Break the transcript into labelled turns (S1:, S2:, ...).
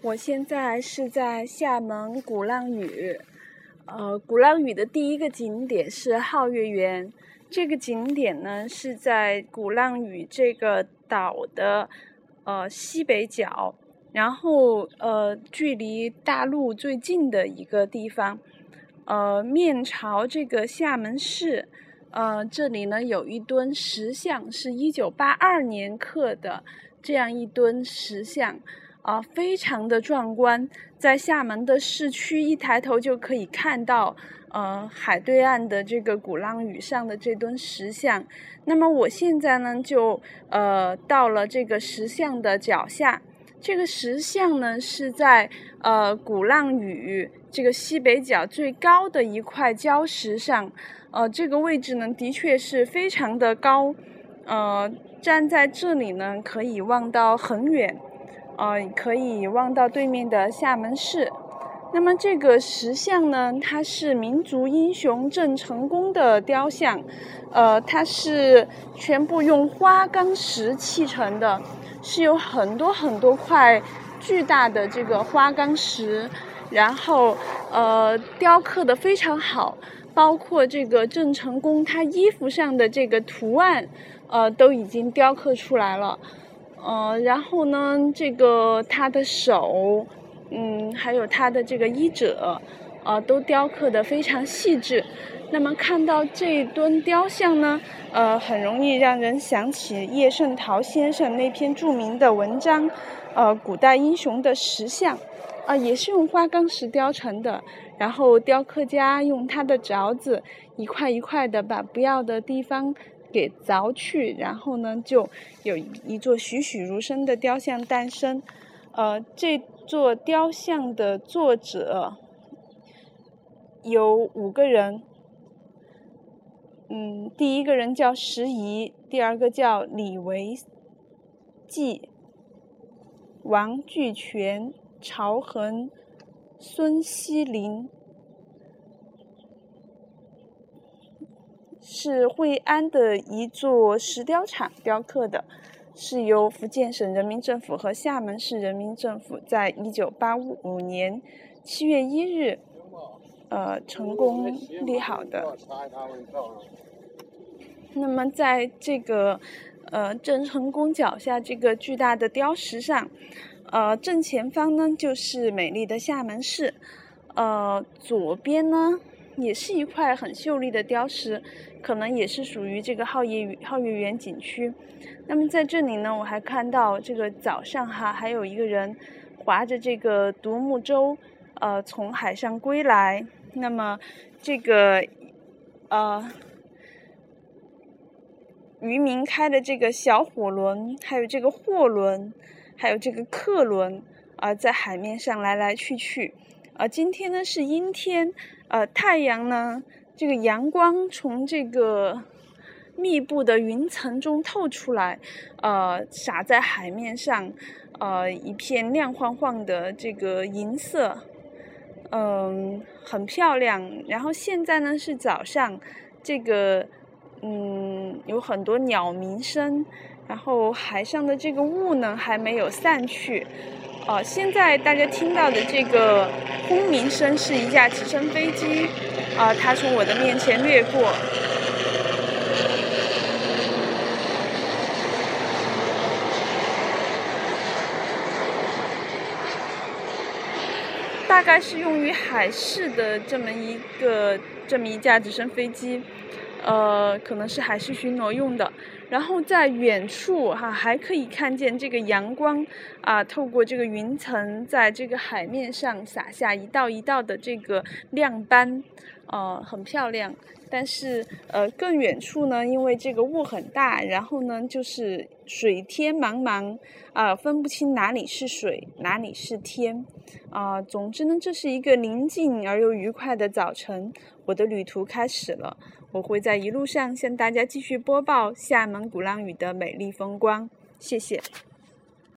S1: 我现在是在厦门鼓浪屿，呃，鼓浪屿的第一个景点是皓月园。这个景点呢是在鼓浪屿这个岛的呃西北角，然后呃距离大陆最近的一个地方，呃面朝这个厦门市，呃这里呢有一尊石像，是一九八二年刻的这样一尊石像。啊，非常的壮观，在厦门的市区一抬头就可以看到，呃，海对岸的这个鼓浪屿上的这尊石像。那么我现在呢，就呃到了这个石像的脚下，这个石像呢是在呃鼓浪屿这个西北角最高的一块礁石上，呃，这个位置呢的确是非常的高，呃，站在这里呢可以望到很远。呃，可以望到对面的厦门市。那么这个石像呢，它是民族英雄郑成功的雕像，呃，它是全部用花岗石砌成的，是有很多很多块巨大的这个花岗石，然后呃雕刻的非常好，包括这个郑成功他衣服上的这个图案，呃，都已经雕刻出来了。呃，然后呢，这个他的手，嗯，还有他的这个衣褶，呃，都雕刻的非常细致。那么看到这尊雕像呢，呃，很容易让人想起叶圣陶先生那篇著名的文章，呃，古代英雄的石像，啊，也是用花岗石雕成的。然后雕刻家用他的凿子一块一块的把不要的地方。给凿去，然后呢，就有一座栩栩如生的雕像诞生。呃，这座雕像的作者有五个人。嗯，第一个人叫石仪，第二个叫李维纪、王巨泉、曹恒、孙锡林。是惠安的一座石雕厂雕刻的，是由福建省人民政府和厦门市人民政府在一九八五年七月一日，呃，成功立好的。那么，在这个呃郑成功脚下这个巨大的雕石上，呃，正前方呢就是美丽的厦门市，呃，左边呢。也是一块很秀丽的雕石，可能也是属于这个皓月皓月园景区。那么在这里呢，我还看到这个早上哈，还有一个人划着这个独木舟，呃，从海上归来。那么这个呃渔民开的这个小火轮，还有这个货轮，还有这个客轮啊，在海面上来来去去。啊，今天呢是阴天。呃，太阳呢，这个阳光从这个密布的云层中透出来，呃，洒在海面上，呃，一片亮晃晃的这个银色，嗯，很漂亮。然后现在呢是早上，这个嗯有很多鸟鸣声，然后海上的这个雾呢还没有散去。哦，现在大家听到的这个轰鸣声是一架直升飞机，啊，它从我的面前掠过，大概是用于海事的这么一个这么一架直升飞机。呃，可能是海事巡逻用的。然后在远处哈，还可以看见这个阳光啊，透过这个云层，在这个海面上洒下一道一道的这个亮斑，呃，很漂亮。但是呃，更远处呢，因为这个雾很大，然后呢，就是水天茫茫啊，分不清哪里是水，哪里是天啊。总之呢，这是一个宁静而又愉快的早晨，我的旅途开始了。我会在一路上向大家继续播报厦门鼓浪屿的美丽风光，谢谢。